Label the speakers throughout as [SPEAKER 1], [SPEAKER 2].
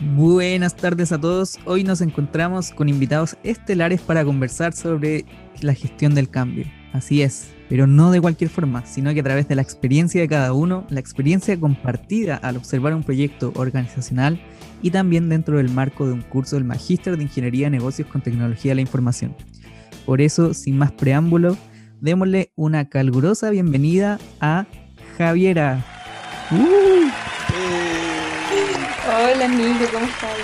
[SPEAKER 1] Buenas tardes a todos. Hoy nos encontramos con invitados estelares para conversar sobre la gestión del cambio. Así es, pero no de cualquier forma, sino que a través de la experiencia de cada uno, la experiencia compartida al observar un proyecto organizacional y también dentro del marco de un curso del Magíster de Ingeniería de Negocios con Tecnología de la Información. Por eso, sin más preámbulo, démosle una calurosa bienvenida a Javiera.
[SPEAKER 2] ¡Uh! Hola Nico, ¿cómo estás?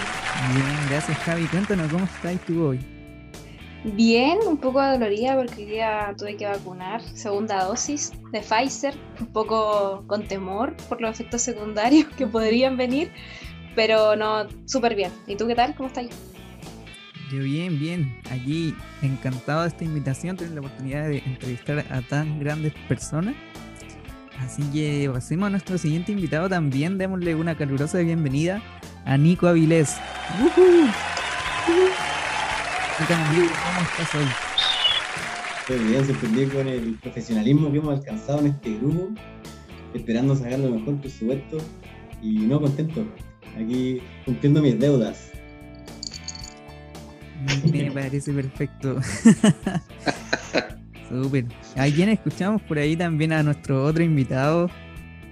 [SPEAKER 1] Bien, gracias Javi. Cuéntanos cómo estás tú hoy.
[SPEAKER 2] Bien, un poco dolorida porque hoy día tuve que vacunar, segunda dosis de Pfizer, un poco con temor por los efectos secundarios que podrían venir, pero no, súper bien. ¿Y tú qué tal? ¿Cómo estás?
[SPEAKER 1] Yo bien, bien. Aquí encantado de esta invitación, tener la oportunidad de entrevistar a tan grandes personas. Así que pasemos a nuestro siguiente invitado también. Démosle una calurosa bienvenida a Nico Avilés.
[SPEAKER 3] ¿Cómo estás hoy? Estoy bien, sorprendido con el profesionalismo que hemos alcanzado en este grupo, esperando sacar lo mejor, por supuesto, y no contento. Aquí cumpliendo mis deudas.
[SPEAKER 1] Me parece perfecto. Súper. ¿A quién escuchamos por ahí también a nuestro otro invitado?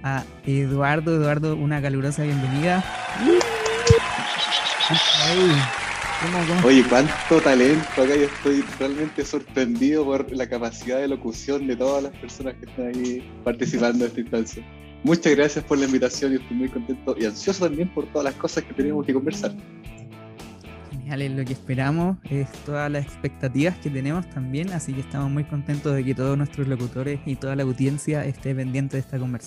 [SPEAKER 1] A Eduardo. Eduardo, una calurosa bienvenida.
[SPEAKER 4] Oye, cuánto talento acá. Yo estoy realmente sorprendido por la capacidad de locución de todas las personas que están ahí participando en esta instancia. Muchas gracias por la invitación y estoy muy contento y ansioso también por todas las cosas que tenemos que conversar.
[SPEAKER 1] Genial, lo que esperamos, es todas las expectativas que tenemos también, así que estamos muy contentos de que todos nuestros locutores y toda la audiencia esté pendiente de esta conversación.